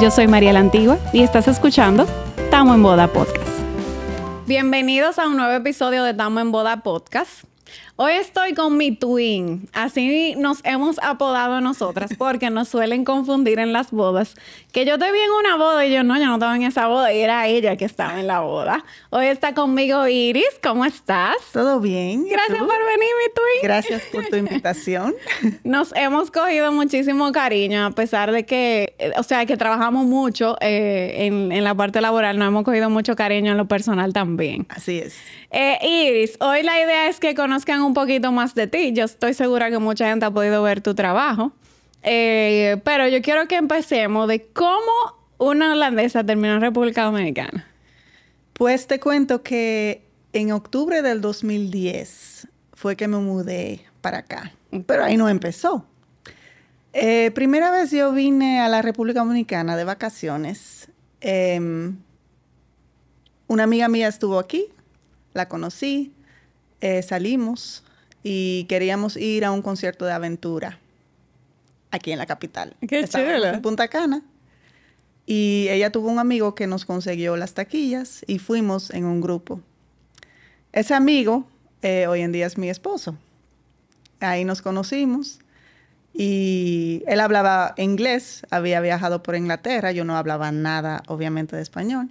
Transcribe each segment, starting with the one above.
Yo soy María la Antigua y estás escuchando Tamo en Boda Podcast. Bienvenidos a un nuevo episodio de Tamo en Boda Podcast. Hoy estoy con mi twin. Así nos hemos apodado nosotras porque nos suelen confundir en las bodas. Que yo te vi en una boda y yo no, yo no estaba en esa boda y era ella que estaba en la boda. Hoy está conmigo Iris. ¿Cómo estás? Todo bien. Gracias por venir, mi twin. Gracias por tu invitación. Nos hemos cogido muchísimo cariño a pesar de que, eh, o sea, que trabajamos mucho eh, en, en la parte laboral. Nos hemos cogido mucho cariño en lo personal también. Así es. Eh, Iris, hoy la idea es que conozcan un poquito más de ti. Yo estoy segura que mucha gente ha podido ver tu trabajo. Eh, pero yo quiero que empecemos de cómo una holandesa terminó en República Dominicana. Pues te cuento que en octubre del 2010 fue que me mudé para acá. Pero ahí no empezó. Eh, primera vez yo vine a la República Dominicana de vacaciones. Em, una amiga mía estuvo aquí, la conocí, eh, salimos y queríamos ir a un concierto de aventura aquí en la capital. Qué Estábamos. En Punta Cana. Y ella tuvo un amigo que nos consiguió las taquillas y fuimos en un grupo. Ese amigo eh, hoy en día es mi esposo. Ahí nos conocimos y él hablaba inglés, había viajado por Inglaterra, yo no hablaba nada, obviamente, de español.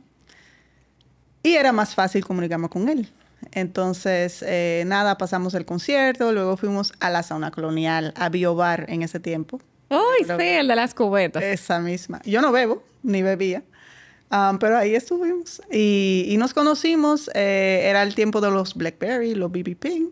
Y era más fácil comunicarme con él. Entonces, eh, nada, pasamos el concierto, luego fuimos a la sauna colonial, a Biobar en ese tiempo. Uy, Pero- sí, el de las cubetas. Esa misma. Yo no bebo, ni bebía. Um, pero ahí estuvimos. Y, y nos conocimos. eh, era el tiempo de los Blackberry, los BB Ping.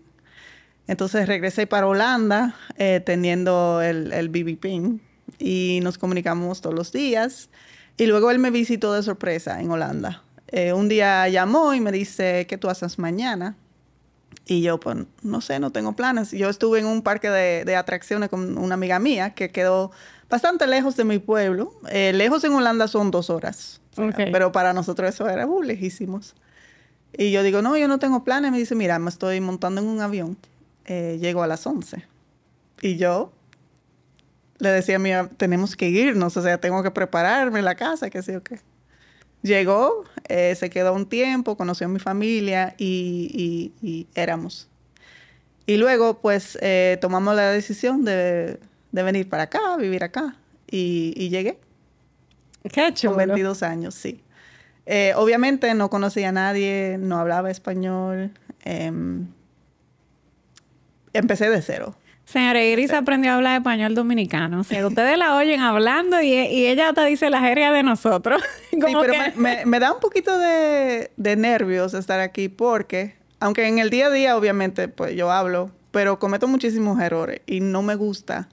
Entonces regresé para Holanda eh, teniendo el, el BB Ping. Y nos comunicamos todos los días. Y luego él me visitó de sorpresa en Holanda. Eh, un día llamó y me dice, ¿qué tú haces mañana? Y yo, pues, no sé, no tengo planes. Yo estuve en un parque de, de atracciones con una amiga mía que quedó bastante lejos de mi pueblo. Eh, lejos en Holanda son dos horas. Pero para nosotros eso era uh, lejísimos. Y yo digo, no, yo no tengo planes. Me dice, mira, me estoy montando en un avión. Eh, llego a las 11. Y yo le decía a mi tenemos que irnos. O sea, tengo que prepararme en la casa, qué sé yo qué. Llegó, eh, se quedó un tiempo, conoció a mi familia y, y- y éramos. Y luego, pues, eh, tomamos la decisión de, de venir para acá, vivir acá. Y, y llegué Qué con chulo. 22 años, sí. Eh, obviamente no conocía a nadie, no hablaba español. em, empecé de cero. Señora Iris aprendió a hablar español dominicano. O sea, ustedes la oyen hablando y, y ella te dice la jerga de nosotros. Sí, pero que- me, me- me da un poquito de, de nervios estar aquí porque, aunque en el día a día obviamente pues yo hablo, pero cometo muchísimos errores y no me gusta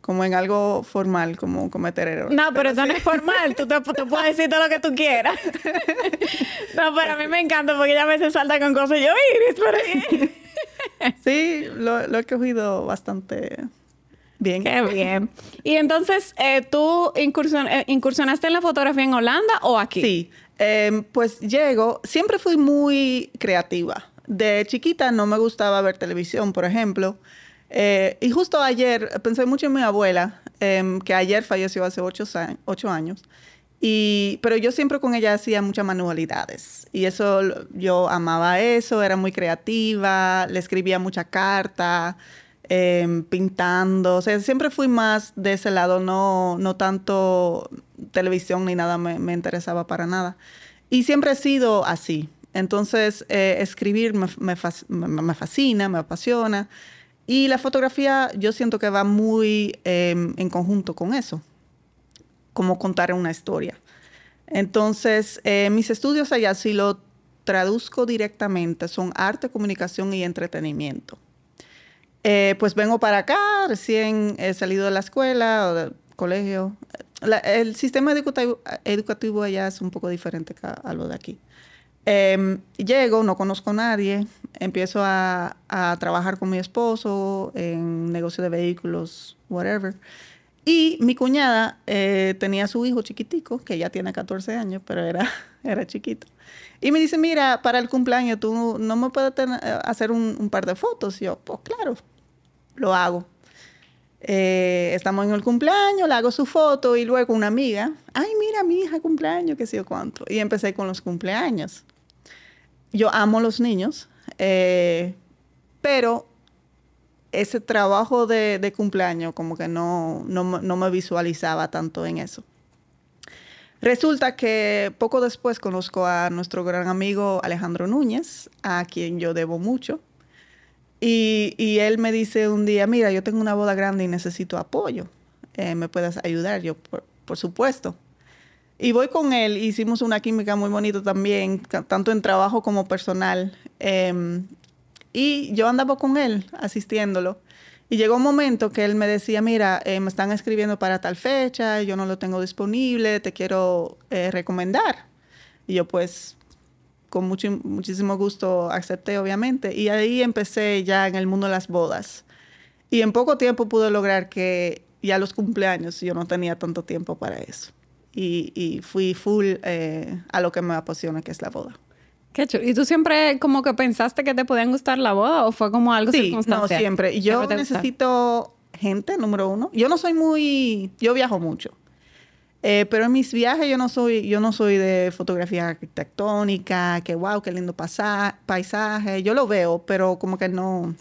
como en algo formal, como cometer errores. No, pero eso no es formal. Tú, te, tú puedes decir todo lo que tú quieras. No, pero a mí me encanta porque ella a veces salta con cosas y yo, Iris, pero... Sí, lo, lo he cogido bastante bien. Qué bien. Y entonces, eh, ¿tú incursion- eh, incursionaste en la fotografía en Holanda o aquí? Sí, em, pues llego, siempre fui muy creativa. De chiquita no me gustaba ver televisión, por ejemplo. Eh, y justo ayer, pensé mucho en mi abuela, em, que ayer falleció hace ocho, ocho años. Y, pero yo siempre con ella hacía muchas manualidades. Y eso, yo amaba eso, era muy creativa, le escribía mucha carta, em, pintando. O sea, siempre fui más de ese lado, no, no tanto televisión ni nada me, me interesaba para nada. Y siempre he sido así. Entonces, eh, escribir me, me me- fascina, me apasiona. Y la fotografía yo siento que va muy em, en conjunto con eso, como contar una historia. Entonces, eh, mis estudios allá, si lo traduzco directamente, son arte, comunicación y entretenimiento. Eh, pues vengo para acá, recién he salido de la escuela o del colegio. La- el sistema educativo, educativo allá es un poco diferente a lo de aquí. Em, llego, no conozco a nadie, empiezo a, a trabajar con mi esposo en negocio de vehículos, whatever. Y mi cuñada eh, tenía su hijo chiquitico, que ya tiene 14 años, pero era, era chiquito. Y me dice, mira, para el cumpleaños tú no me puedes tener- hacer un, par de fotos. Yo, pues claro, lo hago. Eh, estamos en el cumpleaños, le hago su foto y luego una amiga, ay, mira, mi hija cumpleaños, qué sé yo cuánto. Y empecé con los cumpleaños. Yo amo los niños, eh, pero ese trabajo de, cumpleaños como que no, no, me visualizaba tanto en eso. Resulta que poco después conozco a nuestro gran amigo Alejandro Núñez, a quien yo debo mucho. Y, él me dice un día, mira, yo tengo una boda grande y necesito apoyo. Eh, ¿Me puedes ayudar? Yo, por, supuesto. Y voy con él, hicimos una química muy bonita también, tanto en trabajo como personal. Em, y yo andaba con él, asistiéndolo. Y llegó un momento que él me decía, mira, eh, me están escribiendo para tal fecha, yo no lo tengo disponible, te quiero eh, recomendar. Y yo pues con mucho, muchísimo gusto acepté, obviamente. Y ahí empecé ya en el mundo de las bodas. Y en poco tiempo pude lograr que ya los cumpleaños yo no tenía tanto tiempo para eso. Y, fui full eh, a lo que me apasiona, que es la boda. Qué chulo. ¿Y tú siempre como que pensaste que te podían gustar la boda o fue como algo sí, no, siempre. Yo necesito gente, número uno. Yo no soy muy... Yo viajo mucho. Eh, pero en mis viajes yo no soy, yo no soy de fotografía arquitectónica, que wow, qué lindo paisaje. Yo lo veo, pero como que no.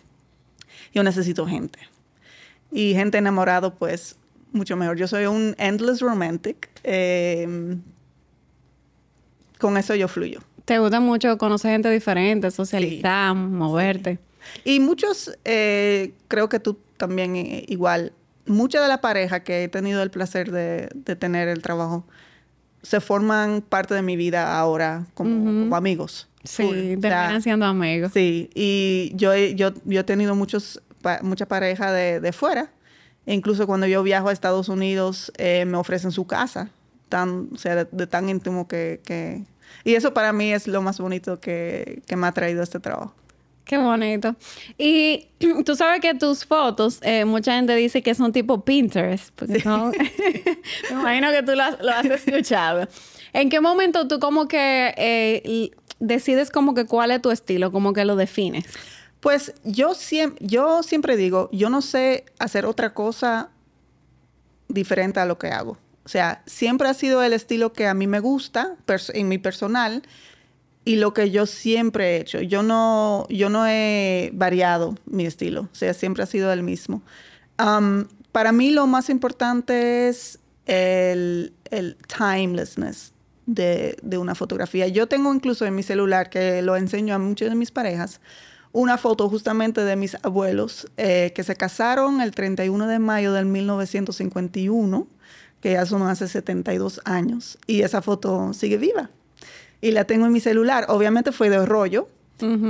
Yo necesito gente. Y gente enamorado, pues, mucho mejor. Yo soy un endless romantic. Em, con eso yo fluyo. Te gusta mucho conocer gente diferente, socializar, moverte. Y muchos, eh, creo que tú también eh, igual, muchas de las parejas que he tenido el placer de, tener el trabajo se forman parte de mi vida ahora como, amigos. Sí, terminan siendo amigos. Sí, y yo he, yo, yo he tenido muchos, mucha pareja de, fuera. E incluso cuando yo viajo a Estados Unidos, eh, me ofrecen su casa, tan, o sea, de, tan íntimo que, que, Y eso para mí es lo más bonito que, que me ha traído este trabajo. Qué bonito. Y tú sabes que tus fotos, eh, mucha gente dice que son tipo Pinterest, porque son, me imagino que tú lo has, escuchado. ¿En qué momento tú como que eh, decides como que cuál es tu estilo, como que lo defines? Pues yo siempre, yo siempre digo, yo no sé hacer otra cosa diferente a lo que hago. O sea, siempre ha sido el estilo que a mí me gusta en mi personal y lo que yo siempre he hecho. Yo no, yo no he variado mi estilo, o sea, siempre ha sido el mismo. para mí lo más importante es el, el timelessness de, de, una fotografía. Yo tengo incluso en mi celular, que lo enseño a muchas de mis parejas, una foto justamente de mis abuelos eh, que se casaron el 31 de mayo del 1951, que ya son hace 72 años, y esa foto sigue viva y la tengo en mi celular. Obviamente fue de rollo,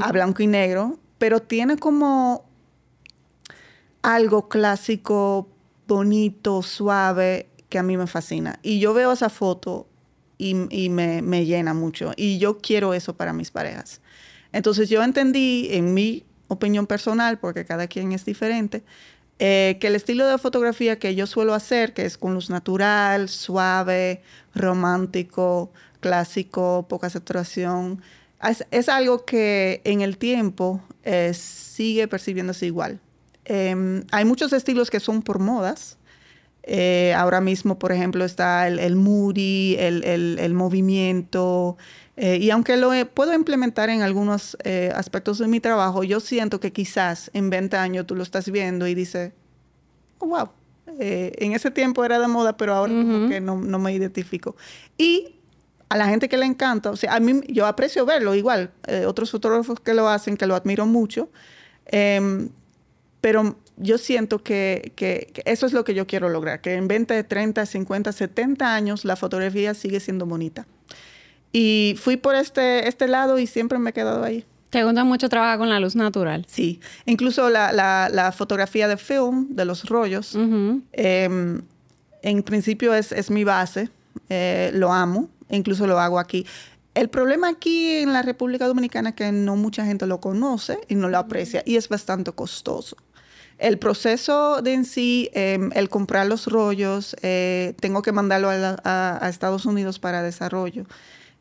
a blanco y negro, pero tiene como algo clásico, bonito, suave, que a mí me fascina. Y yo veo esa foto y, me, llena mucho. Y yo quiero eso para mis parejas. Entonces yo entendí, en mi opinión personal, porque cada quien es diferente, eh, que el estilo de fotografía que yo suelo hacer, que es con luz natural, suave, romántico, clásico, poca saturación, es, algo que en el tiempo eh, sigue percibiéndose igual. Em, hay muchos estilos que son por modas. Eh, ahora mismo, por ejemplo, está el, el moody, el, movimiento. Eh, y aunque lo puedo implementar en algunos aspectos de mi trabajo, yo siento que quizás en 20 años tú lo estás viendo y dices, oh, wow, en ese tiempo era de moda, pero ahora que no, no, me identifico. Y a la gente que le encanta, o sea, a mí yo aprecio verlo igual, eh, otros fotógrafos que lo hacen, que lo admiro mucho, em, pero yo siento que, eso es lo que yo quiero lograr, que en 20, 30, 50, 70 años la fotografía sigue siendo bonita. Y fui por este, este lado y siempre me he quedado ahí. ¿Te gusta mucho trabajar con la luz natural? Sí, incluso la, fotografía de film, de los rollos, em, en principio es, es mi base, eh, lo amo, incluso lo hago aquí. El problema aquí en la República Dominicana es que no mucha gente lo conoce y no lo aprecia y es bastante costoso. El proceso de en sí, em, el comprar los rollos, eh, tengo que mandarlo a, Estados Unidos para desarrollo,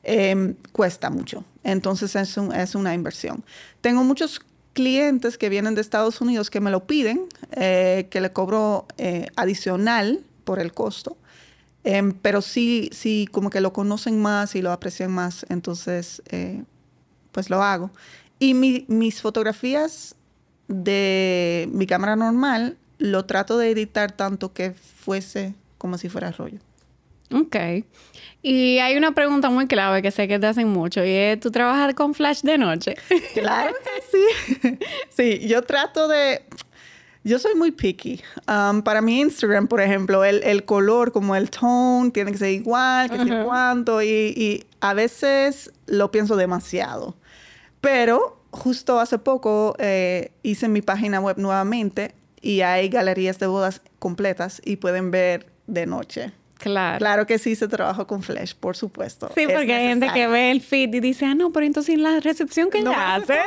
em, cuesta mucho. Entonces es, es una inversión. Tengo muchos clientes que vienen de Estados Unidos que me lo piden, eh, que le cobro eh, adicional por el costo. Em, pero sí, sí, como que lo conocen más y lo aprecian más, entonces, eh, pues lo hago. Y mis fotografías de mi cámara normal, lo trato de editar tanto que fuese como si fuera rollo. Ok. Y hay una pregunta muy clave que sé que te hacen mucho y es, ¿tú trabajas con flash de noche? Claro que sí. sí, yo trato de... Yo soy muy picky. Um, para mi Instagram, por ejemplo, el, color, como el tone, tiene que ser igual, que sé cuánto, y, a veces lo pienso demasiado. Pero justo hace poco eh, hice mi página web nuevamente y hay galerías de bodas completas y pueden ver de noche. Claro. Claro que sí se trabaja con Flash, por supuesto. Sí, porque hay gente que ve el feed y dice, ah, no, pero entonces en la recepción que no ella hace.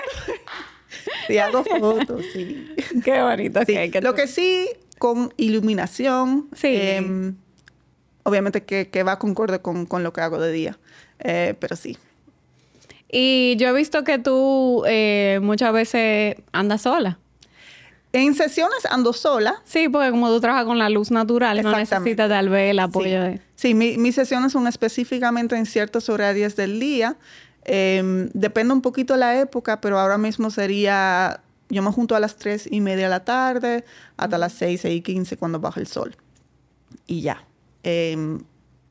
sí, hago fotos, sí. Qué bonito. Sí. Lo que sí, con iluminación, sí. Em, obviamente que, que, va concorde con, con, lo que hago de día, eh, pero sí. Y yo he visto que tú eh, muchas veces andas sola. En sesiones ando sola. Sí, porque como tú trabajas con la luz natural, no necesitas tal vez el apoyo de... Sí, mis sesiones son específicamente en ciertos horarios del día. Em, depende un poquito la época, pero ahora mismo sería... Yo me junto a las 3 y media de la tarde hasta las 6, 6 y 15 cuando baja el sol. Y ya. Em,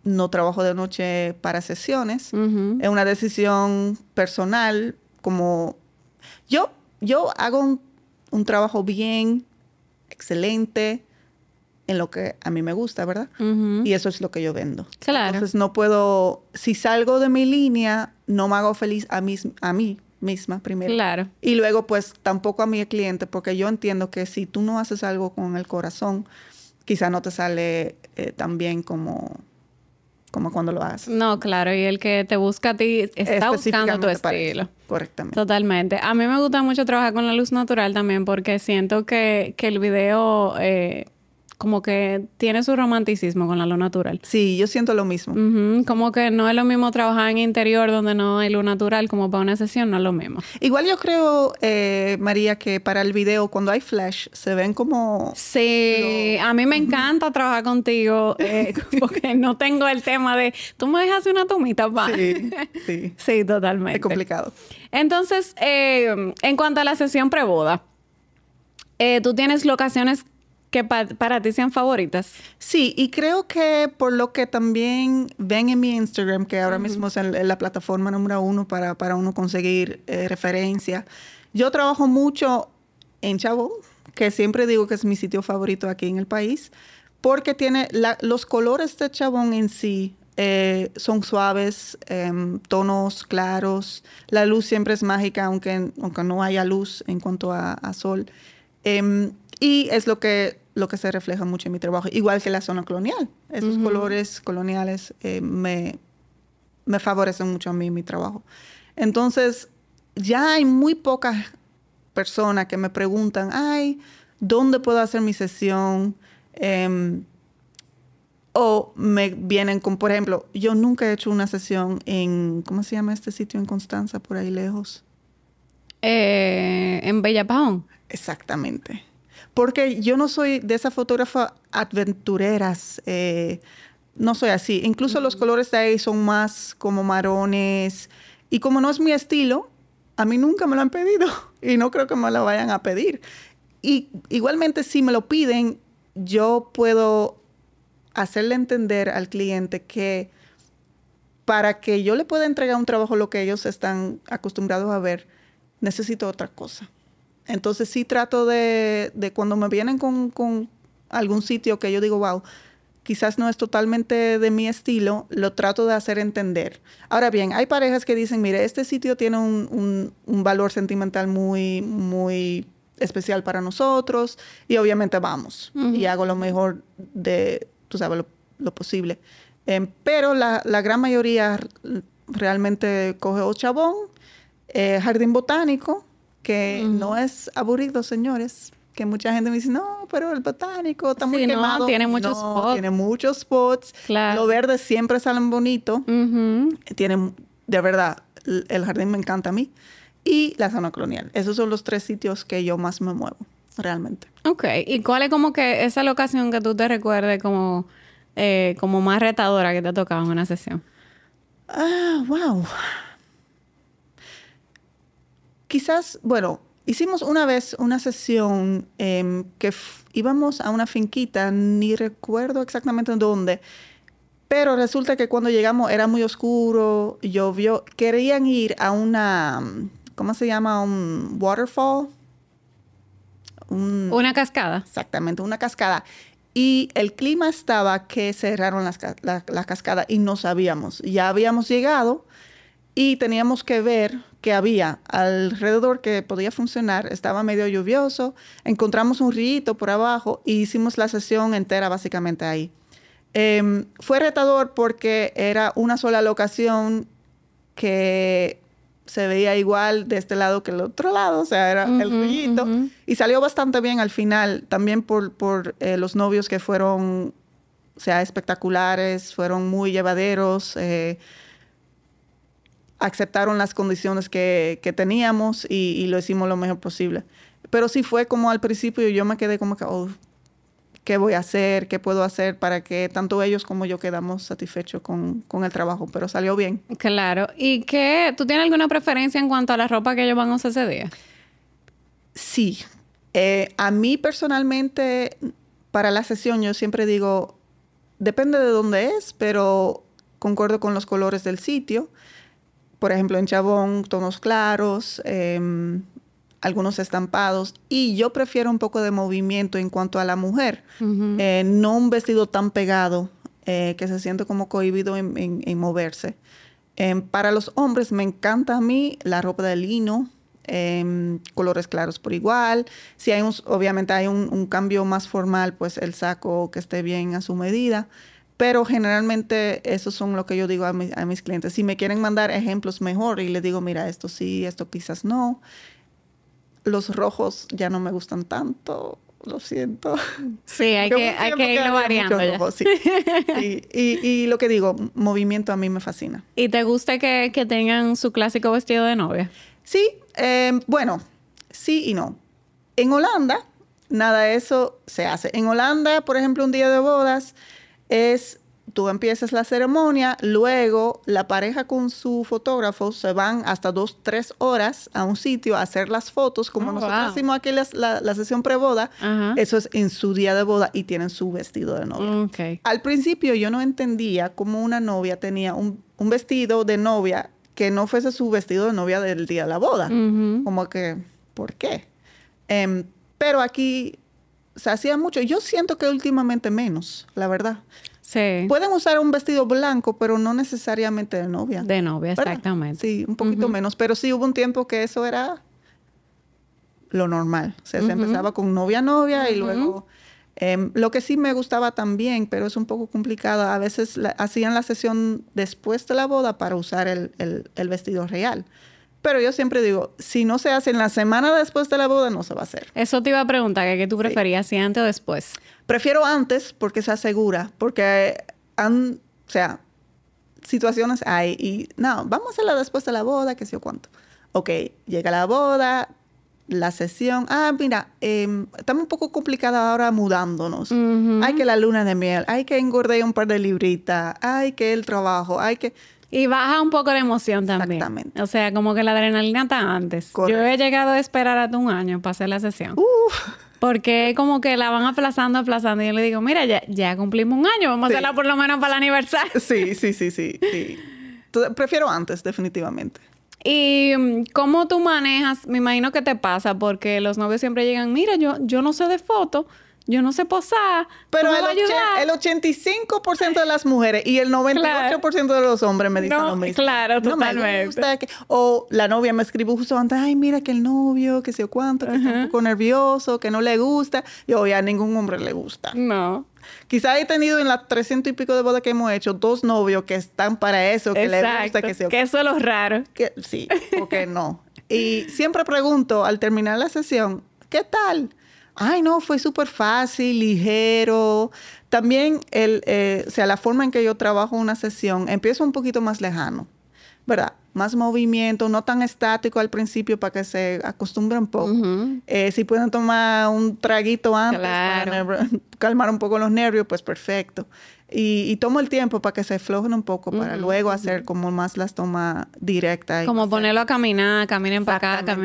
no trabajo de noche para sesiones. Es una decisión personal, como... Yo, yo hago un un trabajo bien, excelente, en lo que a mí me gusta, ¿verdad? Y eso es lo que yo vendo. Claro. Entonces no puedo, si salgo de mi línea, no me hago feliz a mí, a mí misma primero. Claro. Y luego pues tampoco a mi cliente, porque yo entiendo que si tú no haces algo con el corazón, quizá no te sale eh, tan bien como como cuando lo haces. No, claro, y el que te busca a ti está buscando tu estilo. Correctamente. Totalmente. A mí me gusta mucho trabajar con la luz natural también porque siento que, que el video eh, como que tiene su romanticismo con la luz natural. Sí, yo siento lo mismo. Como que no es lo mismo trabajar en interior donde no hay luz natural como para una sesión, no es lo mismo. Igual yo creo, eh, María, que para el video cuando hay flash se ven como... Sí, a mí me encanta trabajar contigo eh, porque no tengo el tema de, tú me dejas una tomita, pa. Sí, sí. sí, totalmente. Es complicado. Entonces, eh, en cuanto a la sesión preboda, tú tienes locaciones que para ti sean favoritas. Sí, y creo que por lo que también ven en mi Instagram, que ahora mismo es la plataforma número uno para, para uno conseguir eh, referencia, yo trabajo mucho en Chabón, que siempre digo que es mi sitio favorito aquí en el país, porque tiene los colores de Chabón en sí. Eh, son suaves, em, tonos claros, la luz siempre es mágica, aunque, aunque no haya luz en cuanto a, sol. Em, y es lo que lo que se refleja mucho en mi trabajo, igual que la zona colonial. Esos colores coloniales eh, me, me favorecen mucho a mí en mi trabajo. Entonces, ya hay muy pocas personas que me preguntan, ay, ¿dónde puedo hacer mi sesión? Em, o me vienen con, por ejemplo, yo nunca he hecho una sesión en, ¿cómo se llama este sitio en Constanza, por ahí lejos? Eh, en Bellapajón. Exactamente. Porque yo no soy de esas fotógrafas aventureras. Eh, no soy así. Incluso los colores de ahí son más como marrones. Y como no es mi estilo, a mí nunca me lo han pedido. Y no creo que me lo vayan a pedir. Y igualmente, si me lo piden, yo puedo hacerle entender al cliente que para que yo le pueda entregar un trabajo lo que ellos están acostumbrados a ver, necesito otra cosa. Entonces sí trato de, cuando me vienen con, algún sitio que yo digo, wow, quizás no es totalmente de mi estilo, lo trato de hacer entender. Ahora bien, hay parejas que dicen, mire, este sitio tiene un, valor sentimental muy, muy especial para nosotros y obviamente vamos y hago lo mejor de, tú sabes, lo, posible. Em, pero la, gran mayoría realmente coge Ochabón, eh, Jardín Botánico, que no es aburrido, señores. Que mucha gente me dice, no, pero el botánico está muy quemado. tiene muchos spots. Tiene muchos spots. Claro. Lo verde siempre salen bonito. Tiene, de verdad, el jardín me encanta a mí. y la zona colonial. Esos son los tres sitios que yo más me muevo, realmente. Ok, ¿y cuál es como que esa locación que tú te recuerdes como, eh, como más retadora que te ha tocado en una sesión? Ah, wow. Quizás, bueno, hicimos una vez una sesión em, que íbamos a una finquita, ni recuerdo exactamente dónde, pero resulta que cuando llegamos era muy oscuro, llovió, querían ir a una, ¿cómo se llama? Un waterfall. una cascada. Exactamente, una cascada. Y el clima estaba que cerraron las, la, la cascada y no sabíamos. Ya habíamos llegado y teníamos que ver que había alrededor que podía funcionar. Estaba medio lluvioso, encontramos un río por abajo y hicimos la sesión entera básicamente ahí. Em, fue retador porque era una sola locación que se veía igual de este lado que el otro lado, o sea, era el rullito. Y salió bastante bien al final, también por, por eh, los novios que fueron, o sea, espectaculares, fueron muy llevaderos, eh, aceptaron las condiciones que, que teníamos y, y, lo hicimos lo mejor posible. Pero sí fue como al principio yo me quedé como que, oh, qué voy a hacer, qué puedo hacer para que tanto ellos como yo quedamos satisfechos con, con, el trabajo, pero salió bien. Claro. ¿Y qué? ¿Tú tienes alguna preferencia en cuanto a la ropa que ellos van a usar ese día? Sí. Eh, a mí personalmente, para la sesión, yo siempre digo, depende de dónde es, pero concuerdo con los colores del sitio. Por ejemplo, en Chabón, tonos claros, eh, algunos estampados y yo prefiero un poco de movimiento en cuanto a la mujer, eh, no un vestido tan pegado eh, que se siente como cohibido en, en, moverse. Eh, para los hombres me encanta a mí la ropa de lino, em, colores claros por igual. Si hay un, obviamente hay un, un, cambio más formal, pues el saco que esté bien a su medida. Pero generalmente esos son lo que yo digo a, mi, a mis clientes. Si me quieren mandar ejemplos mejor y les digo, mira, esto sí, esto quizás no los rojos ya no me gustan tanto. Lo siento. Sí, hay que, hay que irlo variando. Ya. sí. y, y, lo que digo, movimiento a mí me fascina. ¿Y te gusta que, que tengan su clásico vestido de novia? Sí, eh, bueno, sí y no. En Holanda, nada de eso se hace. En Holanda, por ejemplo, un día de bodas es tú empiezas la ceremonia, luego la pareja con su fotógrafo se van hasta dos, tres horas a un sitio a hacer las fotos, como oh, nosotros wow. hicimos aquí la, la, la sesión preboda, uh-huh. eso es en su día de boda y tienen su vestido de novia. Okay. Al principio yo no entendía cómo una novia tenía un, un, vestido de novia que no fuese su vestido de novia del día de la boda. Como que, ¿por qué? Um, pero aquí se hacía mucho. Yo siento que últimamente menos, la verdad. Sí. Pueden usar un vestido blanco, pero no necesariamente de novia. De novia, ¿verdad? exactamente. Sí, un poquito uh -huh. menos. Pero sí hubo un tiempo que eso era lo normal. O sea, uh -huh. se empezaba con novia-novia uh -huh. y luego... Eh, lo que sí me gustaba también, pero es un poco complicado, a veces la, hacían la sesión después de la boda para usar el, el, el vestido real. Pero yo siempre digo, si no se hace en la semana después de la boda, no se va a hacer. Eso te iba a preguntar, ¿qué tú preferías, sí. si antes o después? Prefiero antes porque se asegura, porque han, o sea, situaciones hay y no, vamos a hacerla después de la boda, qué sé yo cuánto. Ok, llega la boda, la sesión, ah, mira, eh, estamos un poco complicada ahora mudándonos. Uh -huh. Hay que la luna de miel, hay que engordar un par de libritas, hay que el trabajo, hay que... Y baja un poco la emoción también. Exactamente. O sea, como que la adrenalina está antes. Correcto. Yo he llegado a esperar hasta un año para hacer la sesión. Porque como que la van aplazando, aplazando. Y yo le digo, mira, ya, ya cumplimos un año, vamos sí. a hacerla por lo menos para el aniversario. Sí, sí, sí, sí. sí. Prefiero antes, definitivamente. ¿Y mm, cómo tú manejas? Me imagino que te pasa, porque los novios siempre llegan, mira, yo, yo no sé de foto, yo no sé posar. Pero el, el, 85% de las mujeres y el 98% claro. de los hombres me dicen no, lo mismo. Claro, no totalmente. Que, o la novia me escribió justo antes, ay, mira que el novio, que sé cuánto, que uh -huh. está un poco nervioso, que no le gusta. Yo, ya a ningún hombre le gusta. No. Quizá he tenido en las 300 y pico de bodas que hemos hecho dos novios que están para eso, que Exacto. les gusta, que se Que eso es lo raro. Que, sí, o que no. Y siempre pregunto al terminar la sesión, ¿qué tal? Ay, no, fue súper fácil, ligero. También, el, eh, o sea, la forma en que yo trabajo una sesión, empiezo un poquito más lejano. ¿verdad? Más movimiento, no tan estático al principio para que se acostumbre un poco. Eh, si pueden tomar un traguito antes para calmar un poco los nervios, pues perfecto. Y, tomo el tiempo para que se aflojen un poco, para luego hacer como más las tomas directas. Como ponerlo a caminar, caminen para acá,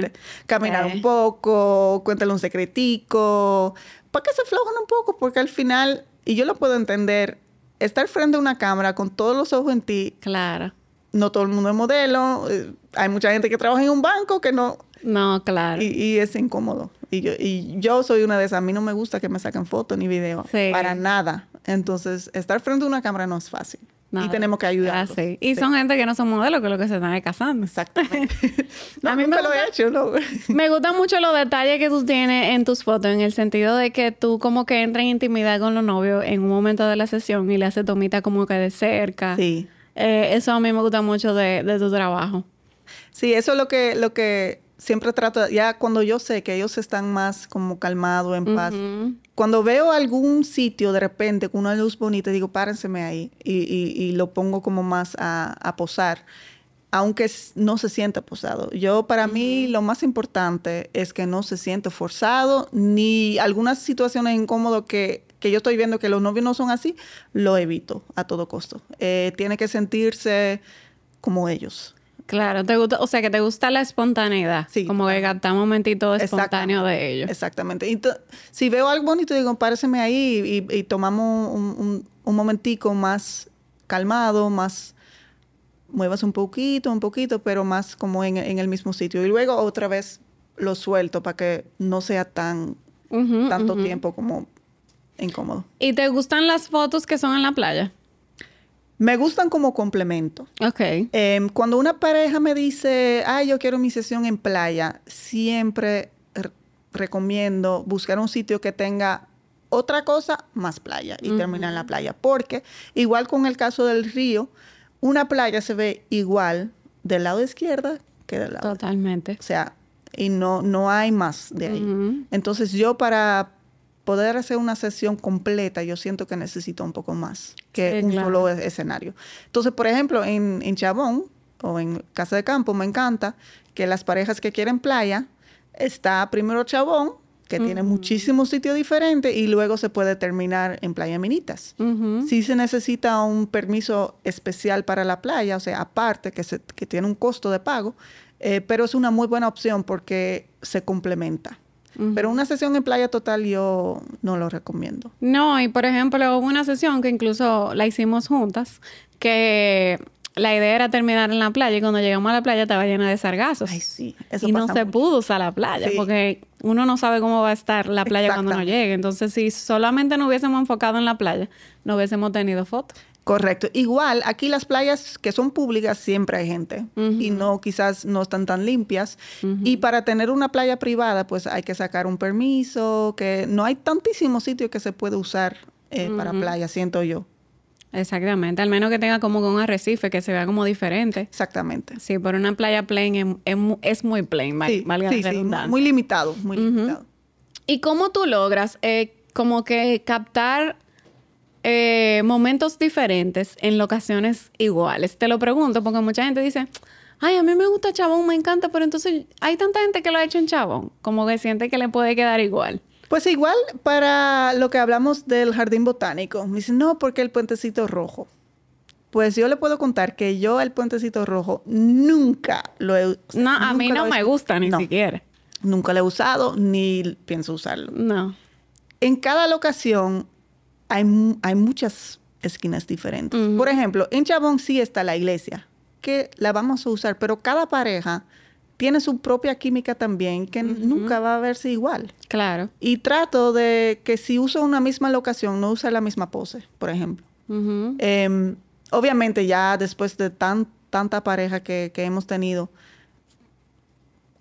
Caminar un poco, cuéntale un secretico, para que se aflojen un poco, porque al final, y yo lo puedo entender, estar frente a una cámara con todos los ojos en ti. Claro. No todo el mundo es modelo. Eh, hay mucha gente que trabaja en un banco que no. No, claro. Y, es incómodo. Y yo, y yo soy una de esas. A mí no me gusta que me saquen fotos ni videos. Para nada. Entonces, estar frente a una cámara no es fácil. Y tenemos que ayudar. Ah, y son gente que no son modelos, que es lo que se están casando. Exactamente. a mí me, lo he hecho, ¿no? me gustan mucho los detalles que tú tienes en tus fotos, en el sentido de que tú como que entras en intimidad con los novios en un momento de la sesión y le haces tomita como que de cerca. Sí. Eh, eso a mí me gusta mucho de, de tu trabajo. Sí, eso es lo que, lo que siempre trato, ya cuando yo sé que ellos están más como calmados, en paz. Cuando veo algún sitio de repente con una luz bonita, digo, párenseme ahí y, y, lo pongo como más a, a, posar, aunque no se sienta posado. Yo, para mí, lo más importante es que no se siente forzado, ni algunas situaciones incómodas que, que yo estoy viendo que los novios no son así, lo evito a todo costo. Eh, tiene que sentirse como ellos. Claro, te gusta, o sea que te gusta la espontaneidad. Sí. Como que captar un momentito espontáneo de ellos. Exactamente. Y si veo algo bonito, digo, páreseme ahí y, tomamos un, momentico más calmado, más muevas un poquito, un poquito, pero más como en, el mismo sitio. Y luego otra vez lo suelto para que no sea tan tanto tiempo como incómodo. ¿Y te gustan las fotos que son en la playa? Me gustan como complemento. Ok. Em, cuando una pareja me dice, ay, yo quiero mi sesión en playa, siempre recomiendo buscar un sitio que tenga otra cosa más playa y terminar en la playa. Porque, igual con el caso del río, una playa se ve igual del lado izquierdo que del lado. Totalmente. O sea, y no, no hay más de ahí. Entonces, yo para poder hacer una sesión completa, yo siento que necesito un poco más que un solo escenario. Entonces, por ejemplo, en, en Chabón o en Casa de Campo me encanta que las parejas que quieren playa, está primero Chabón, que tiene muchísimos sitios diferentes y luego se puede terminar en Playa Minitas. Si se necesita un permiso especial para la playa, o sea, aparte, que, se, que tiene un costo de pago, eh, pero es una muy buena opción porque se complementa. Pero una sesión en playa total yo no lo recomiendo. No, y por ejemplo, hubo una sesión que incluso la hicimos juntas, que la idea era terminar en la playa y cuando llegamos a la playa estaba llena de sargazos. Ay, sí. Eso y no se pudo usar la playa porque uno no sabe cómo va a estar la playa cuando no llegue. Entonces, si solamente nos hubiésemos enfocado en la playa, no hubiésemos tenido fotos. Correcto. Igual, aquí las playas que son públicas siempre hay gente y no, quizás no están tan limpias. Y para tener una playa privada, pues hay que sacar un permiso, que no hay tantísimos sitios que se puede usar eh, para playa, siento yo. Exactamente, al menos que tenga como un arrecife que se vea como diferente. Exactamente. Sí, por una playa plain es, muy plain, sí, valga sí, sí, muy limitado, muy limitado. ¿Y cómo tú logras eh, como que captar eh, momentos diferentes en locaciones iguales. Te lo pregunto porque mucha gente dice, ay, a mí me gusta Chabón, me encanta, pero entonces hay tanta gente que lo ha hecho en Chabón, como que siente que le puede quedar igual. Pues igual para lo que hablamos del jardín botánico. Me dicen, no, porque el puentecito rojo. Pues yo le puedo contar que yo el puentecito rojo nunca lo he usado. No, a mí no me gusta ni siquiera. Nunca lo he usado ni pienso usarlo. No. En cada locación hay, muchas esquinas diferentes. Por ejemplo, en Chabón sí está la iglesia, que la vamos a usar, pero cada pareja tiene su propia química también, que nunca va a verse igual. Claro. Y trato de que si uso una misma locación, no use la misma pose, por ejemplo. Em, obviamente ya después de tan, tanta pareja que, que hemos tenido,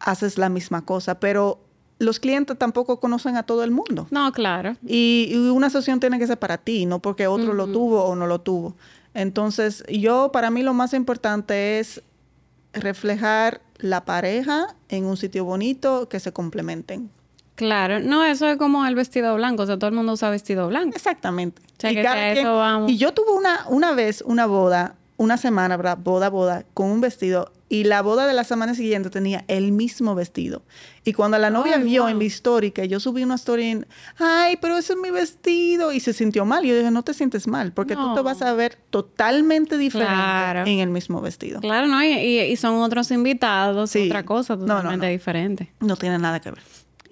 haces la misma cosa, pero los clientes tampoco conocen a todo el mundo. No, claro. Y, una sesión tiene que ser para ti, no porque otro lo tuvo o no lo tuvo. Entonces, yo, para mí lo más importante es reflejar la pareja en un sitio bonito que se complementen. Claro, no, eso es como el vestido blanco, o sea, todo el mundo usa vestido blanco. Exactamente. y, eso vamos. y yo tuve una, una vez una boda una semana, ¿verdad? Boda, boda, con un vestido. Y la boda de la semana siguiente tenía el mismo vestido. Y cuando la novia Ay, vio en mi story que yo subí una story en, ay, pero ese es mi vestido. Y se sintió mal. Y yo dije, no te sientes mal, porque tú te No. vas a ver totalmente diferente Claro. en el mismo vestido. Claro, ¿no? Y, son otros invitados, Sí. otra cosa No, no, totalmente no. diferente. No tiene nada que ver.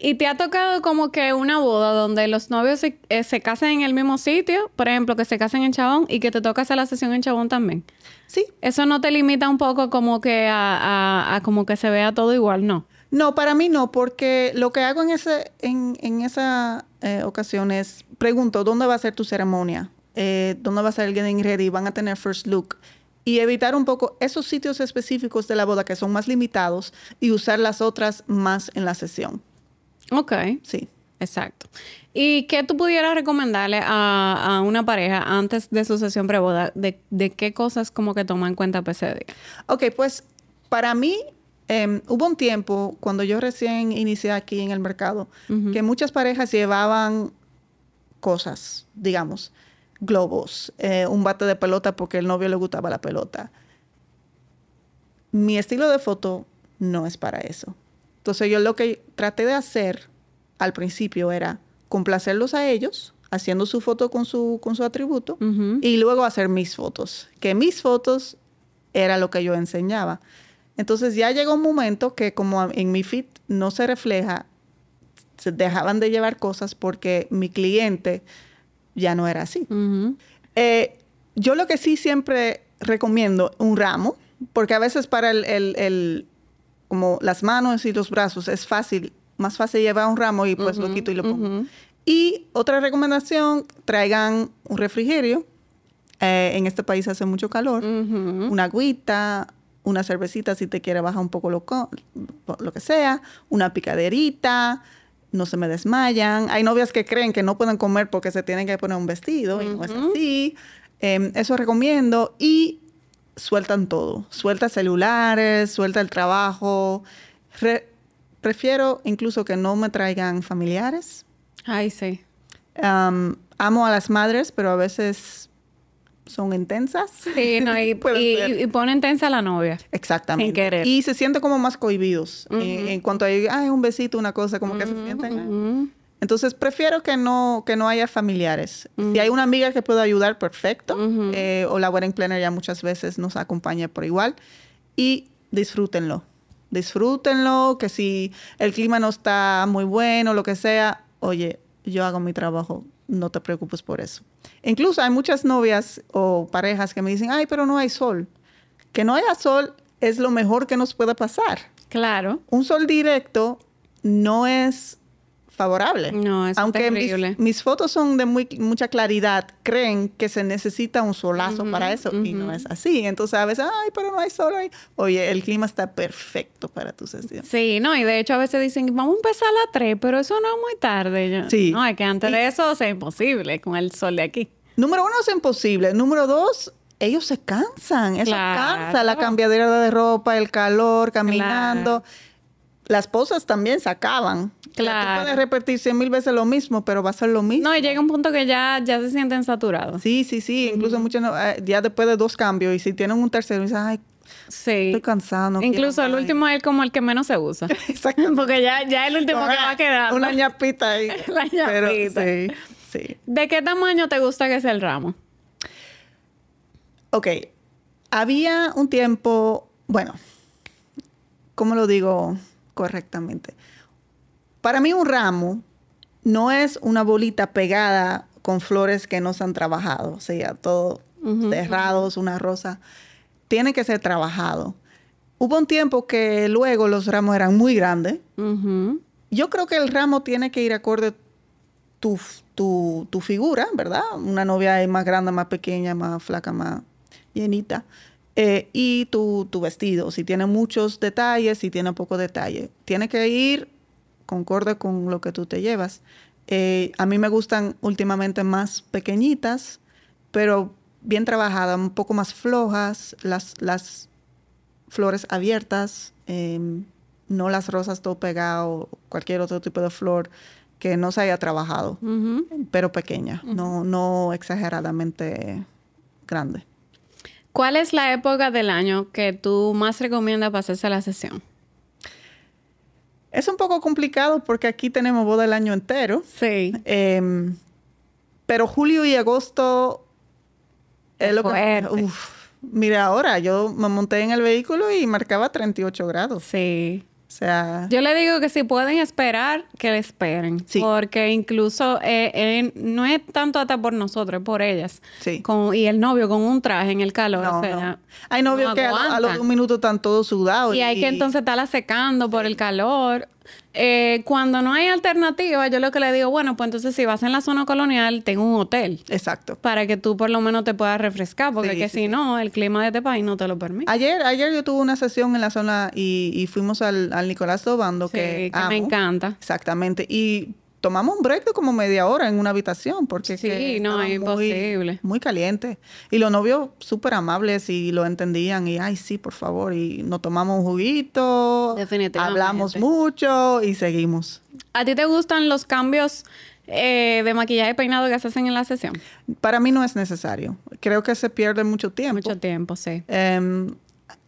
¿Y te ha tocado como que una boda donde los novios se, eh, se casen en el mismo sitio? Por ejemplo, que se casen en Chabón y que te toca hacer la sesión en Chabón también. Sí. ¿Eso no te limita un poco como que a, a- a como que se vea todo igual? No. No, para mí no, porque lo que hago en, ese, en, en esa eh, ocasión es, pregunto, ¿dónde va a ser tu ceremonia? Eh, ¿Dónde va a ser el getting ready? ¿Van a tener first look? Y evitar un poco esos sitios específicos de la boda que son más limitados y usar las otras más en la sesión. Ok. Sí. Exacto. ¿Y qué tú pudieras recomendarle a, a una pareja antes de su sesión preboda? De, ¿De qué cosas como que toma en cuenta día? Ok, pues para mí em, hubo un tiempo cuando yo recién inicié aquí en el mercado que muchas parejas llevaban cosas, digamos, globos, eh, un bate de pelota porque el novio le gustaba la pelota. Mi estilo de foto no es para eso. Entonces yo lo que traté de hacer al principio era complacerlos a ellos, haciendo su foto con su, con su atributo, y luego hacer mis fotos. Que mis fotos era lo que yo enseñaba. Entonces ya llegó un momento que como en mi feed no se refleja, se dejaban de llevar cosas porque mi cliente ya no era así. Eh, yo lo que sí siempre recomiendo un ramo, porque a veces para el, el- el- como las manos y los brazos es fácil, más fácil llevar un ramo y pues lo Ujú, quito y lo pongo. Y otra recomendación, traigan un refrigerio. Eh, en este país hace mucho calor. Una agüita, una cervecita si te quiere bajar un poco lo, lo que sea, una picaderita, no se me desmayan. Hay novias que creen que no pueden comer porque se tienen que poner un vestido y no es así. Em, eso recomiendo. Y sueltan todo. Suelta celulares, suelta el trabajo. Re- prefiero incluso que no me traigan familiares. Ay, sí. Am, amo a las madres, pero a veces son intensas. Sí, no, y, y, y- y ponen tensa a la novia. Exactamente. Sin querer. Y se sienten como más cohibidos. en, en cuanto a, ay, un besito, una cosa, como que se sienten. ah. Ujú. Entonces prefiero que no, que no haya familiares. Si hay una amiga que pueda ayudar, perfecto. Eh, o la wedding planner ya muchas veces nos acompaña por igual. Y disfrútenlo. Disfrútenlo, que si el clima no está muy bueno, lo que sea, oye, yo hago mi trabajo, no te preocupes por eso. Incluso hay muchas novias o parejas que me dicen, ay, pero no hay sol. Que no haya sol es lo mejor que nos puede pasar. Claro. Un sol directo no es favorable. No, es Aunque mis- terrible. Mis, fotos son de muy, mucha claridad, creen que se necesita un solazo para eso y no es así. Entonces a veces, ay, pero no hay sol ahí. Oye, el clima está perfecto para tu sesión. Sí, no, y de hecho a veces dicen, vamos a empezar a las 3, pero eso no es muy tarde. Yo, Sí. No, es que antes de eso o sea, es imposible con el sol de aquí. Número uno, es imposible. Número dos, ellos se cansan. Eso Claro. cansa. La cambiadera de ropa, el calor, caminando. Las posas también se acaban. O sea, Claro. tú puedes repetir cien mil veces lo mismo, pero va a ser lo mismo. No, y llega un punto que ya, ya se sienten saturados. Sí, sí, sí. Incluso muchas eh, ya después de dos cambios y si tienen un tercero, dicen, ay, Sí. estoy cansado. no Incluso el más". último es como el que menos se usa. Exacto. Porque ya, ya el último que va quedando. Una ñapita ahí. La Pero ñapita. sí, sí. ¿De qué tamaño te gusta que sea el ramo? Ok. Había un tiempo, bueno, ¿cómo lo digo correctamente? Para mí un ramo no es una bolita pegada con flores que no se han trabajado, o sea, todo cerrados, una rosa. Tiene que ser trabajado. Hubo un tiempo que luego los ramos eran muy grandes. Yo creo que el ramo tiene que ir acorde tu, tu, tu figura, ¿verdad? Una novia es más grande, más pequeña, más flaca, más llenita. Eh, y tu, tu vestido, si tiene muchos detalles, si tiene poco detalle. Tiene que ir concorde con lo que tú te llevas. Eh, a mí me gustan últimamente más pequeñitas, pero bien trabajadas, un poco más flojas, las, las flores abiertas, em, no las rosas todo pegado, cualquier otro tipo de flor que no se haya trabajado, pero pequeña, no, no exageradamente grande. ¿Cuál es la época del año que tú más recomiendas para hacerse la sesión? Es un poco complicado porque aquí tenemos boda el año entero. Sí. Em, pero julio y agosto es lo que... Uf, mira, ahora yo me monté en el vehículo y marcaba 38 grados. Sí. O sea, Yo le digo que si pueden esperar, que le esperen. Sí. Porque incluso eh, no es tanto hasta por nosotros, es por ellas. Sí. Con, y el novio con un traje en el calor. no, o sea, no. Hay novios no que a, lo- a los dos minutos están todos sudados. Y hay que entonces estarla secando por el calor. Eh, cuando no hay alternativa, yo lo que le digo, bueno, pues entonces si vas en la zona colonial, ten un hotel. Exacto. Para que tú por lo menos te puedas refrescar, porque Sí, que sí, si no, el clima de este país no te lo permite. Ayer, ayer yo tuve una sesión en la zona y, y fuimos al, al Nicolás Dobando, Sí, que, que me encanta. Exactamente. Y tomamos un break de como media hora en una habitación porque Sí, que no, es imposible. Muy caliente. Y los novios súper amables y lo entendían. Y, ay, sí, por favor. Y nos tomamos un juguito. Definitivamente. Hablamos mucho y seguimos. ¿A ti te gustan los cambios eh, de maquillaje y peinado que se hacen en la sesión? Para mí no es necesario. Creo que se pierde mucho tiempo. Mucho tiempo, sí. Em,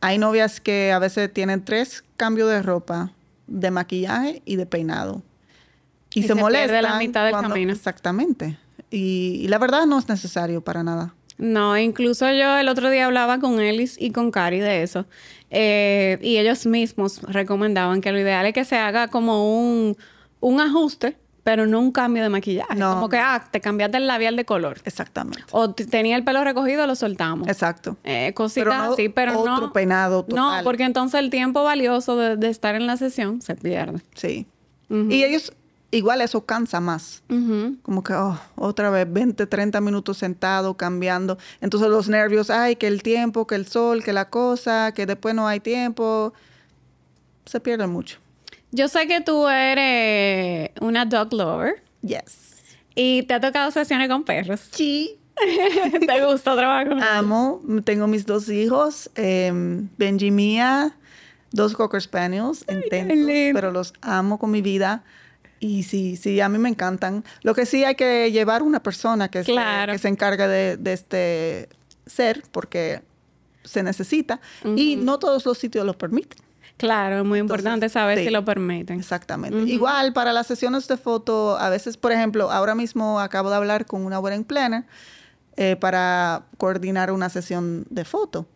hay novias que a veces tienen tres cambios de ropa, de maquillaje y de peinado. Y, Y se, se pierde molestan. la mitad del cuando- camino. Exactamente. Y, y la verdad no es necesario para nada. No, incluso yo el otro día hablaba con Ellis y con Cari de eso. Eh, y ellos mismos recomendaban que lo ideal es que se haga como un, un ajuste, pero no un cambio de maquillaje. No. Como que, ah, te cambiaste el labial de color. Exactamente. O tenía el pelo recogido, lo soltamos. Exacto. Eh, cositas Pero no así, pero otro no. peinado No, porque entonces el tiempo valioso de, de estar en la sesión se pierde. Sí. Y ellos, igual eso cansa más. Ujú. Como que, oh, otra vez, 20, 30 minutos sentado, cambiando. Entonces los nervios, ay, que el tiempo, que el sol, que la cosa, que después no hay tiempo. Se pierde mucho. Yo sé que tú eres una dog lover Yes. y te ha tocado sesiones con perros. Sí. ¿Te gusta trabajar con Amo, tengo mis dos hijos, em, Benji y Mia, dos Cocker Spaniels intensos, lindo. pero los amo con mi vida. Y sí, sí, a mí me encantan. Lo que sí hay que llevar una persona que, Claro. se, que se encargue de, de este ser, porque se necesita. Y no todos los sitios lo permiten. Claro, es muy importante saber sí. si lo permiten. Exactamente. Igual para las sesiones de foto, a veces, por ejemplo, ahora mismo acabo de hablar con una wedding planner eh, para coordinar una sesión de foto.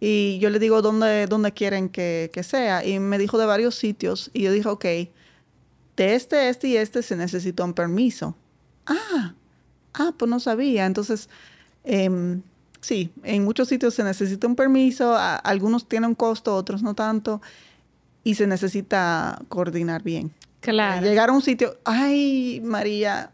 Y yo le digo dónde, dónde quieren que, que sea. Y me dijo de varios sitios. Y yo dije, ok, de este, este y este se necesita un permiso. Ah, ah, pues no sabía. Entonces, em, sí, en muchos sitios se necesita un permiso. a- algunos tienen un costo, otros no tanto. Y se necesita coordinar bien. Claro. Llegar a un sitio, ay, María,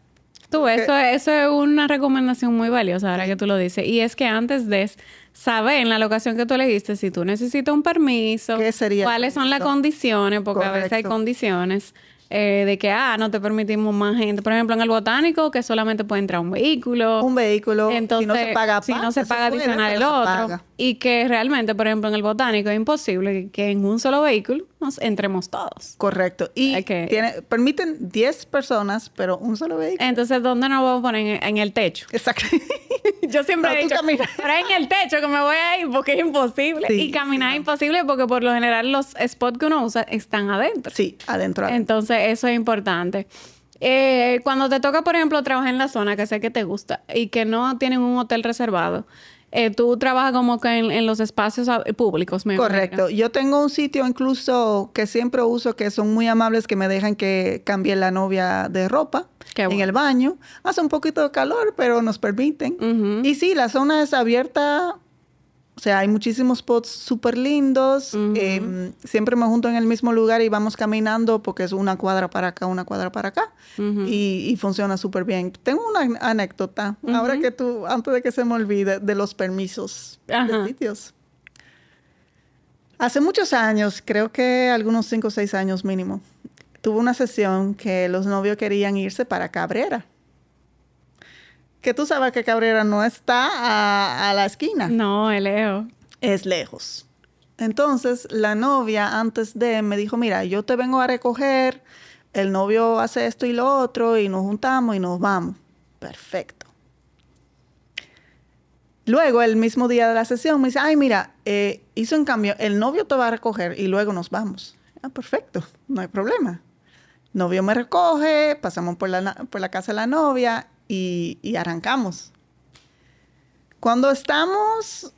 Tú, que- eso, eso es una recomendación muy valiosa ahora que tú lo dices. Y es que antes de saber en la locación que tú elegiste si tú necesitas un permiso, ¿Qué sería cuáles son las condiciones, porque a veces hay condiciones eh, de que, ah, no te permitimos más gente. Por ejemplo, en el botánico, que solamente puede entrar un vehículo. un vehículo, Entonces, si no se paga si no se paga puede, adicional el otro. paga. Y que realmente, por ejemplo, en el botánico es imposible que en un solo vehículo nos entremos todos. Correcto. Y tiene, permiten 10 personas, pero un solo vehículo. Entonces, ¿dónde nos vamos a poner? En, en el techo. Exacto. Yo siempre No, he dicho, en el techo que me voy a ir porque es imposible. Sí, y caminar sí, es imposible porque por lo general los spots que uno usa están adentro. sí, adentro. adentro. Entonces, eso es importante. Eh, cuando te toca, por ejemplo, trabajar en la zona que sé que te gusta y que no tienen un hotel reservado, eh, tú trabajas como que en, en los espacios ah, públicos, me Correcto. Yo tengo un sitio incluso que siempre uso que son muy amables que me dejan que cambie la novia de ropa en el baño. Hace un poquito de calor, pero nos permiten. Y sí, la zona es abierta. O sea, hay muchísimos spots súper lindos. Eh, siempre me junto en el mismo lugar y vamos caminando porque es una cuadra para acá, una cuadra para acá. Y, y funciona súper bien. Tengo una an- anécdota, ahora que tú, antes de que se me olvide, de los permisos de sitios. Hace muchos años, creo que algunos 5 o 6 años mínimo, tuve una sesión que los novios querían irse para Cabrera. Que tú sabes que Cabrera no está a, a la esquina, No, el Leo. es lejos. Entonces, la novia antes de me dijo, mira, yo te vengo a recoger, el novio hace esto y lo otro, y nos juntamos y nos vamos. Perfecto. Luego, el mismo día de la sesión, me dice, ay, mira, eh, hizo un cambio, el novio te va a recoger y luego nos vamos. Ah, perfecto, no hay problema. Novio me recoge, pasamos por la, por la casa de la novia y, arrancamos. Cuando estamos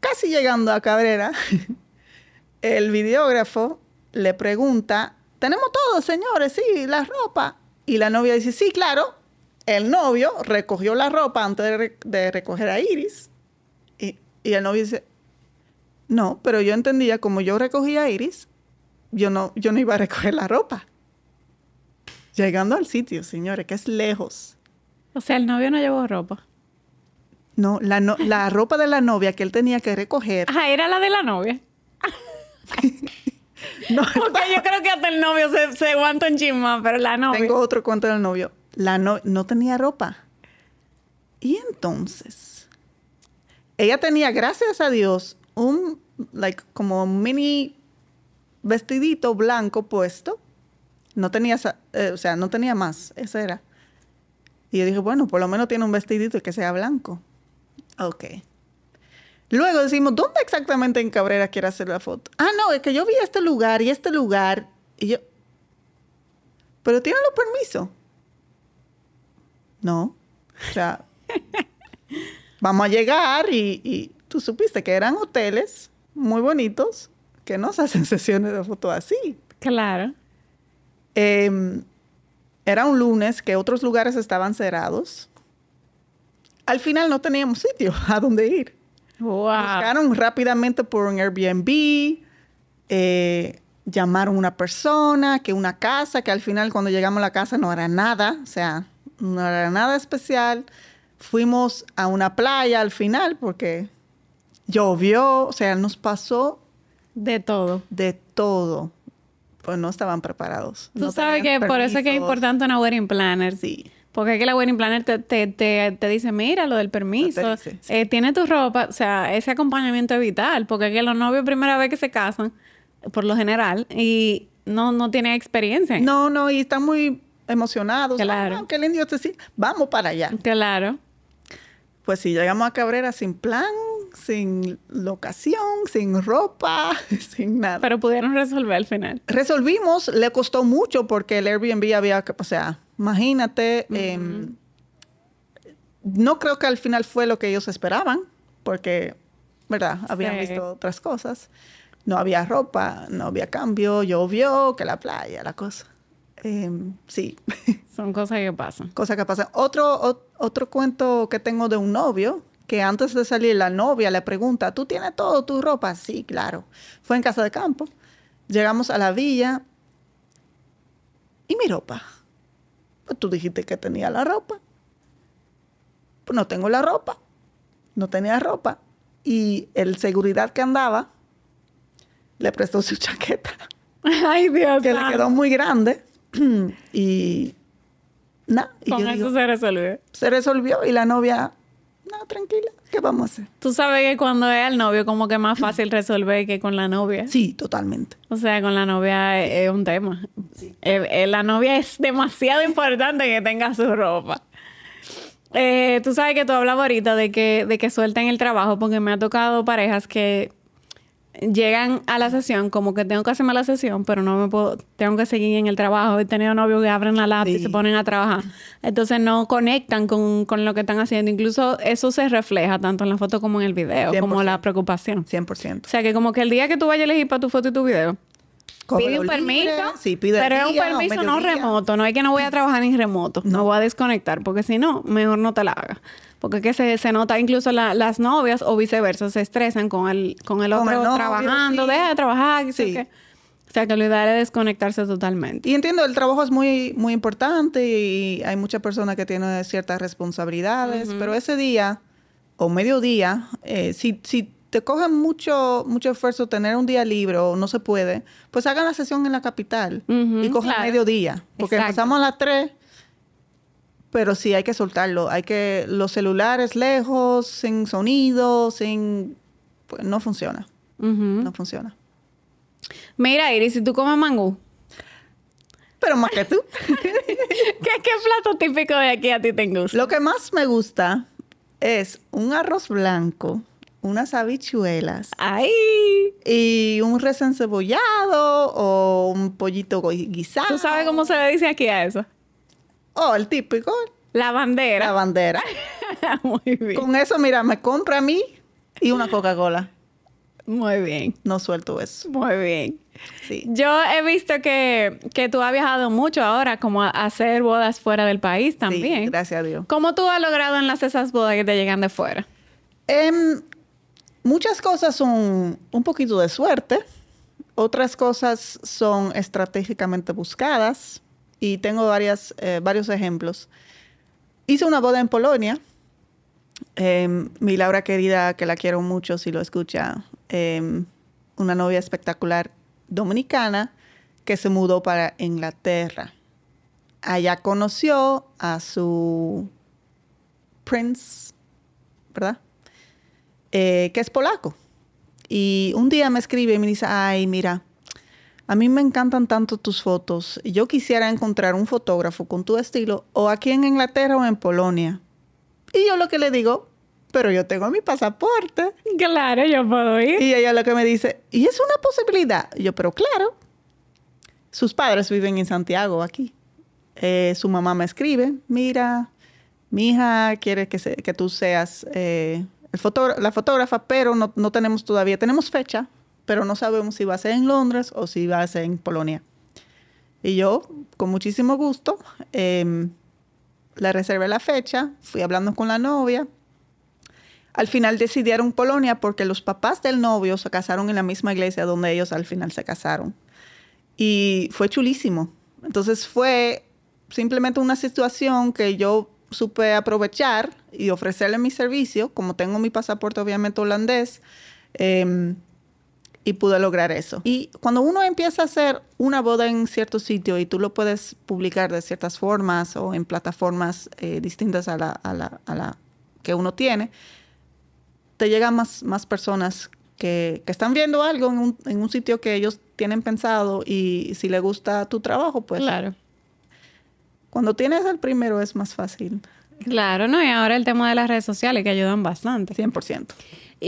casi llegando a Cabrera, el videógrafo le pregunta, tenemos todo, señores, sí, la ropa. Y la novia dice, sí, claro. El novio recogió la ropa antes de, re- de recoger a Iris. Y, y el novio dice, no, pero yo entendía, como yo recogía a Iris, yo no, yo no iba a recoger la ropa. Llegando al sitio, señores, que es lejos. O sea, el novio no llevó ropa. No, la, no- la ropa de la novia que él tenía que recoger. Ajá, era la de la novia. No, Porque yo creo que hasta el novio se, se aguanta un chisma, pero la novia. Tengo otro cuento del novio. La no, no tenía ropa. Y entonces, ella tenía, gracias a Dios, un, like, como un mini vestidito blanco puesto. No tenía, eh, o sea, no tenía más. Ese era. Y yo dije, bueno, por lo menos tiene un vestidito que sea blanco. Ok. Luego decimos, ¿dónde exactamente en Cabrera quiere hacer la foto? Ah, no, es que yo vi este lugar y este lugar. Y yo, pero tienen los permisos. No. O sea, vamos a llegar y, y tú supiste que eran hoteles muy bonitos que no se hacen sesiones de fotos así. Claro. Eh, era un lunes que otros lugares estaban cerrados. Al final no teníamos sitio a dónde ir. Wow. Buscaron rápidamente por un Airbnb, eh, llamaron a una persona, que una casa, que al final cuando llegamos a la casa no era nada, o sea, no era nada especial. Fuimos a una playa al final porque llovió, o sea, nos pasó De todo. de todo. Pues no estaban preparados. Tú no sabes que por eso es que es importante una wedding planner. Sí. Porque es que la wedding planner te, te, te, te dice, mira, lo del permiso, Te dice, sí. eh, tiene tu ropa, o sea, ese acompañamiento es vital, porque es que los novios primera vez que se casan, por lo general, y no, no tienen experiencia. No, no, y están muy emocionados. Claro. Ah, qué lindo este sí. Vamos para allá. Claro. Pues si llegamos a Cabrera sin plan, sin locación, sin ropa, sin nada. Pero pudieron resolver al final. Resolvimos, le costó mucho porque el Airbnb había, o sea, imagínate, em, no creo que al final fue lo que ellos esperaban, porque, ¿verdad? Habían Sí. visto otras cosas. No había ropa, no había cambio, llovió, que la playa, la cosa. Em, sí, Son cosas que pasan. cosa que pasa. Otro, o- otro cuento que tengo de un novio, que antes de salir la novia le pregunta, ¿tú tienes todo tu ropa? Sí, claro. Fue en casa de campo. Llegamos a la villa. ¿Y mi ropa? Pues tú dijiste que tenía la ropa. Pues no tengo la ropa. No tenía ropa. Y el seguridad que andaba le prestó su chaqueta Ay, Dios que le quedó muy grande. y nada. Con yo eso digo, se resolvió. se resolvió y la novia, no, tranquila, ¿qué vamos a hacer? Tú sabes que cuando es el novio, como que es más fácil resolver que con la novia. Sí, totalmente. O sea, con la novia es, un tema. Eh, eh, la novia es demasiado importante que tenga su ropa. Eh, tú sabes que tú hablabas ahorita de que, de que sueltan el trabajo, porque me ha tocado parejas que llegan a la sesión como que tengo que hacerme la sesión, pero no me puedo, tengo que seguir en el trabajo. He tenido novios que abren la laptop y se ponen a trabajar. Entonces no conectan con, con lo que están haciendo. Incluso eso se refleja tanto en la foto como en el video, como 100%. la preocupación. 100%. O sea, que como que el día que tú vayas a elegir para tu foto y tu video, pide un libre, permiso, Sí, pide pero es un permiso no remoto. No es que no voy a trabajar en remoto. No, voy a desconectar, porque si no, mejor no te la hagas. Porque es que se, se nota incluso la- las novias o viceversa, se estresan con el, con el Con otro el novio, trabajando, sí. deja de trabajar, que Sí. qué. O sea, que lo ideal es desconectarse totalmente. Y entiendo, el trabajo es muy, muy importante y hay muchas personas que tienen ciertas responsabilidades, pero ese día o mediodía, eh, si, si te coge mucho, mucho esfuerzo tener un día libre o no se puede, pues hagan la sesión en la capital Ujú, y cojan claro. mediodía. Porque Exacto. empezamos a las 3, pero sí hay que soltarlo. Hay que, los celulares lejos, sin sonido, sin... Pues no funciona, no funciona. Mira, Iris, si tú comes mangú, Pero más que tú. ¿qué, ¿qué plato típico de aquí a ti te gusta? Lo que más me gusta es un arroz blanco, unas habichuelas ¡Ay! y un res encebollado o un pollito gui- guisado. ¿Tú sabes cómo se le dice aquí a eso? Oh, el típico, La la bandera. bandera. Muy bien. Con eso, mira, me compra a mí y una Coca-Cola. Muy bien. No suelto eso. Muy bien. Sí. Yo he visto que, que tú has viajado mucho ahora, como a hacer bodas fuera del país Sí, también. gracias a Dios. ¿Cómo tú has logrado enlazar esas bodas que te llegan de fuera? Em, muchas cosas son un poquito de suerte, otras cosas son estratégicamente buscadas y tengo varias, eh, varios ejemplos. Hice una boda en Polonia. Em, mi Laura querida, que la quiero mucho si lo escucha, em, una novia espectacular dominicana que se mudó para Inglaterra. Allá conoció a su prince, ¿verdad? eh, que es polaco. Y un día me escribe y me dice, ay, mira, a mí me encantan tanto tus fotos. Yo quisiera encontrar un fotógrafo con tu estilo o aquí en Inglaterra o en Polonia. Y yo lo que le digo, pero yo tengo mi pasaporte. Claro, yo puedo ir. Y ella lo que me dice, ¿y es una posibilidad? Yo, pero claro. Sus padres viven en Santiago, aquí. Eh, su mamá me escribe, mira, mi hija quiere que, se- que tú seas eh, el fotógra- la fotógrafa, pero no, no tenemos todavía, tenemos fecha, pero no sabemos si va a ser en Londres o si va a ser en Polonia. Y yo, con muchísimo gusto, em, le reservé la fecha, fui hablando con la novia, al final decidieron Polonia porque los papás del novio se casaron en la misma iglesia donde ellos al final se casaron. Y fue chulísimo. Entonces fue simplemente una situación que yo supe aprovechar y ofrecerle mi servicio, como tengo mi pasaporte obviamente holandés, eh, y pude lograr eso. Y cuando uno empieza a hacer una boda en cierto sitio y tú lo puedes publicar de ciertas formas o en plataformas eh, distintas a la, a la- a la que uno tiene, te llegan más, más personas que, que están viendo algo en un, en un sitio que ellos tienen pensado y si le gusta tu trabajo, pues Claro. cuando tienes el primero es más fácil, Claro, ¿no? Y ahora el tema de las redes sociales que ayudan bastante. 100%.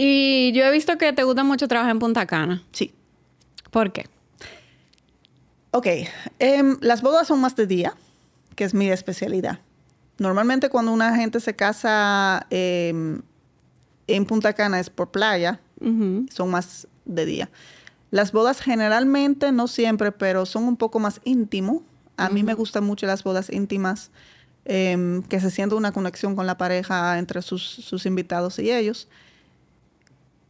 Y yo he visto que te gusta mucho trabajar en Punta Cana. Sí. ¿Por qué? Ok, em, las bodas son más de día, que es mi especialidad. Normalmente cuando una gente se casa em, en Punta Cana es por playa, son más de día. Las bodas generalmente, no siempre, pero son un poco más íntimo. A mí me gustan mucho las bodas íntimas, em, que se siente una conexión con la pareja entre sus, sus invitados y ellos.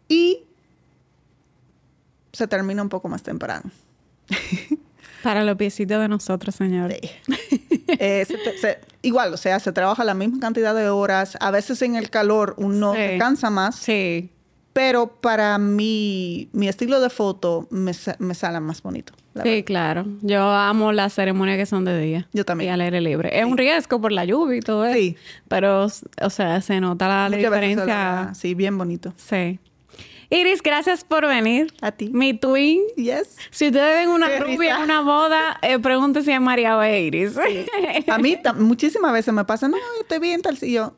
Y se termina un poco más temprano. Para los piecitos de nosotros, señor. Sí. Eh, se te- se- igual, o sea, se trabaja la misma cantidad de horas. A veces en el calor uno Sí. se cansa más. Sí. Pero para mi, mi estilo de foto me, me sale más bonito. Sí, verdad. claro. Yo amo las ceremonias que son de día. Yo también. Y al aire libre. Es un riesgo por la lluvia y todo eso. Sí. Pero, o sea, se nota la, Muchas diferencia. la- sí, bien bonito. Sí. Iris, gracias por venir. A ti. Mi twin. Yes. Si ustedes ven una Qué rubia en una boda, eh, si es María o es Iris. A mí muchísimas veces me pasa, no, yo te vi en tal sitio.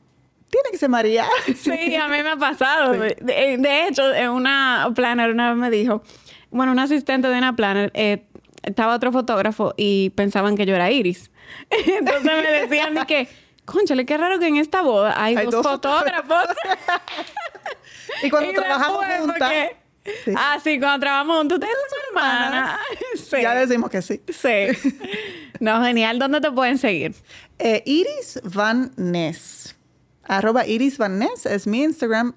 Tiene que ser María. Sí, a mí me ha pasado. De, de hecho, en una planner una vez me dijo, bueno, un asistente de una planner, eh, estaba otro fotógrafo y pensaban que yo era Iris. Entonces me decían de que, conchale, qué raro que en esta boda hay, Hay dos, dos fotógrafos. Y cuando Y trabajamos juntas, porque- Sí. Ah, sí, cuando trabajamos juntos. Ustedes son hermanas. Sí. ya decimos que sí. Sí. No, genial. ¿Dónde te pueden seguir? Eh, Iris Van Ness. Arroba Iris Van Ness es mi Instagram.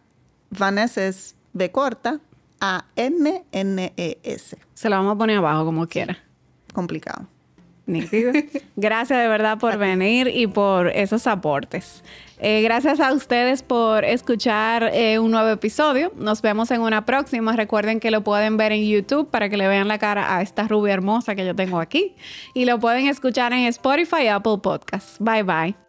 Van Ness es B corta A N N E S. Se lo vamos a poner abajo como quiera. Complicado. Gracias de verdad por venir y por esos aportes. Eh, gracias a ustedes por escuchar eh, un nuevo episodio. Nos vemos en una próxima. Recuerden que lo pueden ver en YouTube para que le vean la cara a esta rubia hermosa que yo tengo aquí. Y lo pueden escuchar en Spotify y Apple Podcasts. Bye bye.